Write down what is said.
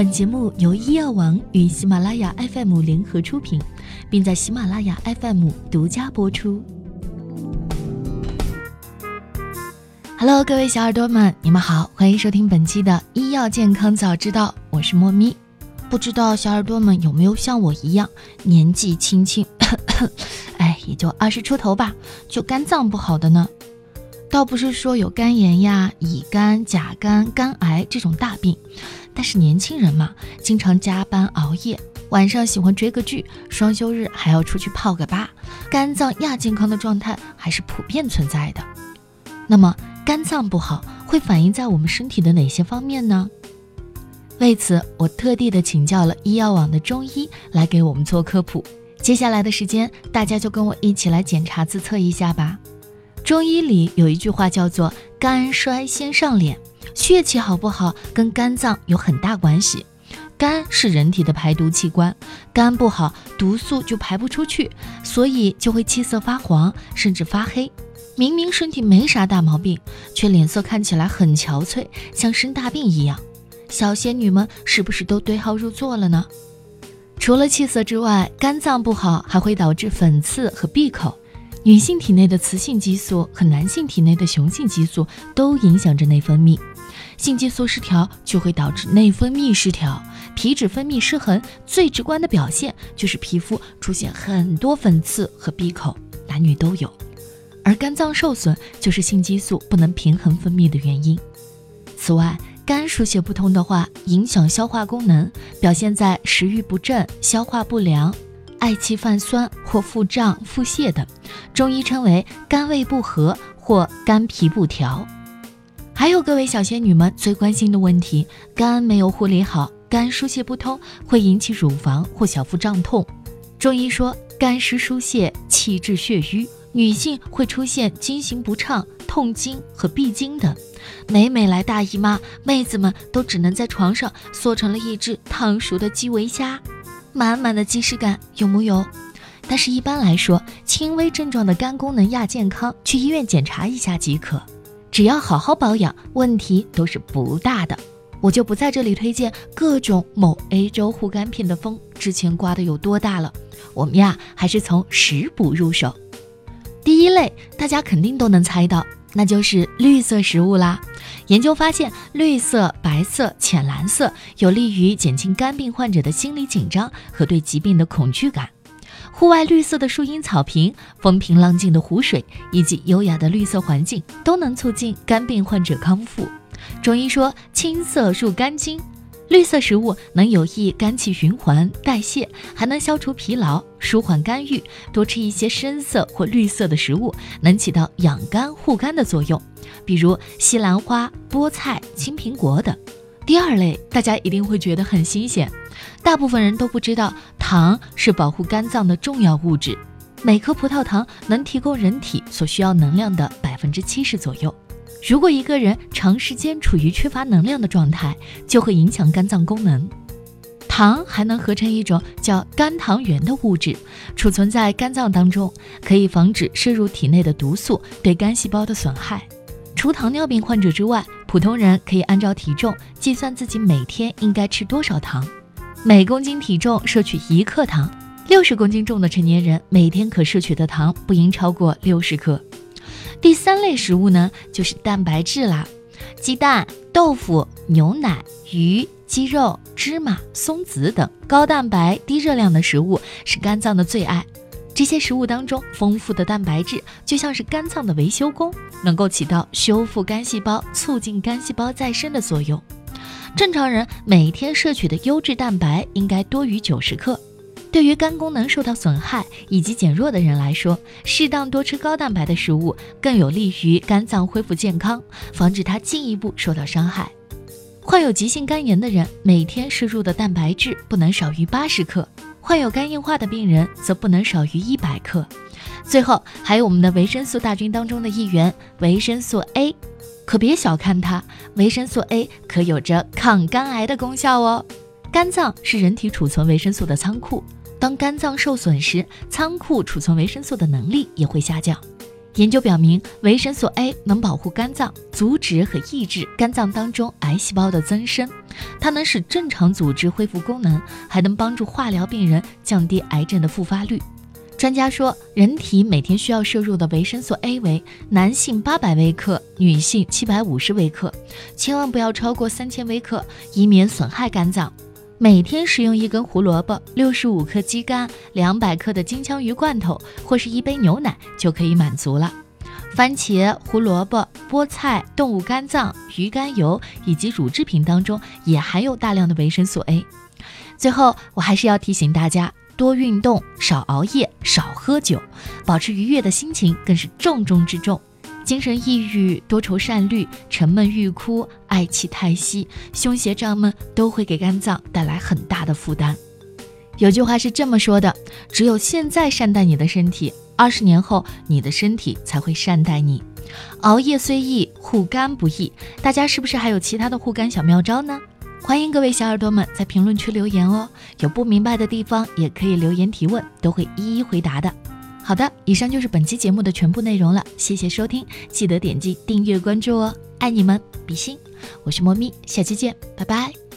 本节目由医药王与喜马拉雅 FM 联合出品，并在喜马拉雅 FM 独家播出。Hello，各位小耳朵们，你们好，欢迎收听本期的医药健康早知道，我是莫咪。不知道小耳朵们有没有像我一样，年纪轻轻，哎，也就二十出头吧，就肝脏不好的呢？倒不是说有肝炎呀、乙肝、甲肝、肝癌这种大病，但是年轻人嘛，经常加班熬夜，晚上喜欢追个剧，双休日还要出去泡个吧，肝脏亚健康的状态还是普遍存在的。那么，肝脏不好会反映在我们身体的哪些方面呢？为此，我特地的请教了医药网的中医来给我们做科普。接下来的时间，大家就跟我一起来检查自测一下吧。中医里有一句话叫做“肝衰先上脸”，血气好不好跟肝脏有很大关系。肝是人体的排毒器官，肝不好，毒素就排不出去，所以就会气色发黄，甚至发黑。明明身体没啥大毛病，却脸色看起来很憔悴，像生大病一样。小仙女们是不是都对号入座了呢？除了气色之外，肝脏不好还会导致粉刺和闭口。女性体内的雌性激素和男性体内的雄性激素都影响着内分泌，性激素失调就会导致内分泌失调，皮脂分泌失衡，最直观的表现就是皮肤出现很多粉刺和闭口，男女都有。而肝脏受损就是性激素不能平衡分泌的原因。此外，肝疏泄不通的话，影响消化功能，表现在食欲不振、消化不良。嗳气泛酸或腹胀、腹泻等，中医称为肝胃不和或肝脾不调。还有各位小仙女们最关心的问题：肝没有护理好，肝疏泄不通，会引起乳房或小腹胀痛。中医说，肝湿疏泄，气滞血瘀，女性会出现经行不畅、痛经和闭经等。每每来大姨妈，妹子们都只能在床上缩成了一只烫熟的基围虾。满满的即视感有木有？但是，一般来说，轻微症状的肝功能亚健康，去医院检查一下即可。只要好好保养，问题都是不大的。我就不在这里推荐各种某 A 州护肝片的风之前刮的有多大了。我们呀，还是从食补入手。第一类，大家肯定都能猜到，那就是绿色食物啦。研究发现，绿色、白色、浅蓝色有利于减轻肝病患者的心理紧张和对疾病的恐惧感。户外绿色的树荫草坪、风平浪静的湖水以及优雅的绿色环境，都能促进肝病患者康复。中医说，青色入肝经。绿色食物能有益肝气循环代谢，还能消除疲劳、舒缓肝郁。多吃一些深色或绿色的食物，能起到养肝护肝的作用，比如西兰花、菠菜、青苹果等。第二类，大家一定会觉得很新鲜，大部分人都不知道，糖是保护肝脏的重要物质，每颗葡萄糖能提供人体所需要能量的百分之七十左右。如果一个人长时间处于缺乏能量的状态，就会影响肝脏功能。糖还能合成一种叫肝糖原的物质，储存在肝脏当中，可以防止摄入体内的毒素对肝细胞的损害。除糖尿病患者之外，普通人可以按照体重计算自己每天应该吃多少糖，每公斤体重摄取一克糖。六十公斤重的成年人每天可摄取的糖不应超过六十克。第三类食物呢，就是蛋白质啦，鸡蛋、豆腐、牛奶、鱼、鸡肉、芝麻、松子等高蛋白、低热量的食物是肝脏的最爱。这些食物当中丰富的蛋白质就像是肝脏的维修工，能够起到修复肝细胞、促进肝细胞再生的作用。正常人每天摄取的优质蛋白应该多于九十克。对于肝功能受到损害以及减弱的人来说，适当多吃高蛋白的食物更有利于肝脏恢复健康，防止它进一步受到伤害。患有急性肝炎的人每天摄入的蛋白质不能少于八十克，患有肝硬化的病人则不能少于一百克。最后还有我们的维生素大军当中的一员维生素 A，可别小看它，维生素 A 可有着抗肝癌的功效哦。肝脏是人体储存维生素的仓库。当肝脏受损时，仓库储存维生素的能力也会下降。研究表明，维生素 A 能保护肝脏，阻止和抑制肝脏当中癌细胞的增生，它能使正常组织恢复功能，还能帮助化疗病人降低癌症的复发率。专家说，人体每天需要摄入的维生素 A 为男性八百微克，女性七百五十微克，千万不要超过三千微克，以免损害肝脏。每天食用一根胡萝卜、六十五克鸡肝、两百克的金枪鱼罐头或是一杯牛奶就可以满足了。番茄、胡萝卜、菠菜、动物肝脏、鱼肝油以及乳制品当中也含有大量的维生素 A。最后，我还是要提醒大家。多运动，少熬夜，少喝酒，保持愉悦的心情更是重中之重。精神抑郁、多愁善虑、沉闷欲哭、爱气太息、胸胁胀闷，都会给肝脏带来很大的负担。有句话是这么说的：只有现在善待你的身体，二十年后你的身体才会善待你。熬夜虽易，护肝不易。大家是不是还有其他的护肝小妙招呢？欢迎各位小耳朵们在评论区留言哦，有不明白的地方也可以留言提问，都会一一回答的。好的，以上就是本期节目的全部内容了，谢谢收听，记得点击订阅关注哦，爱你们，比心，我是猫咪，下期见，拜拜。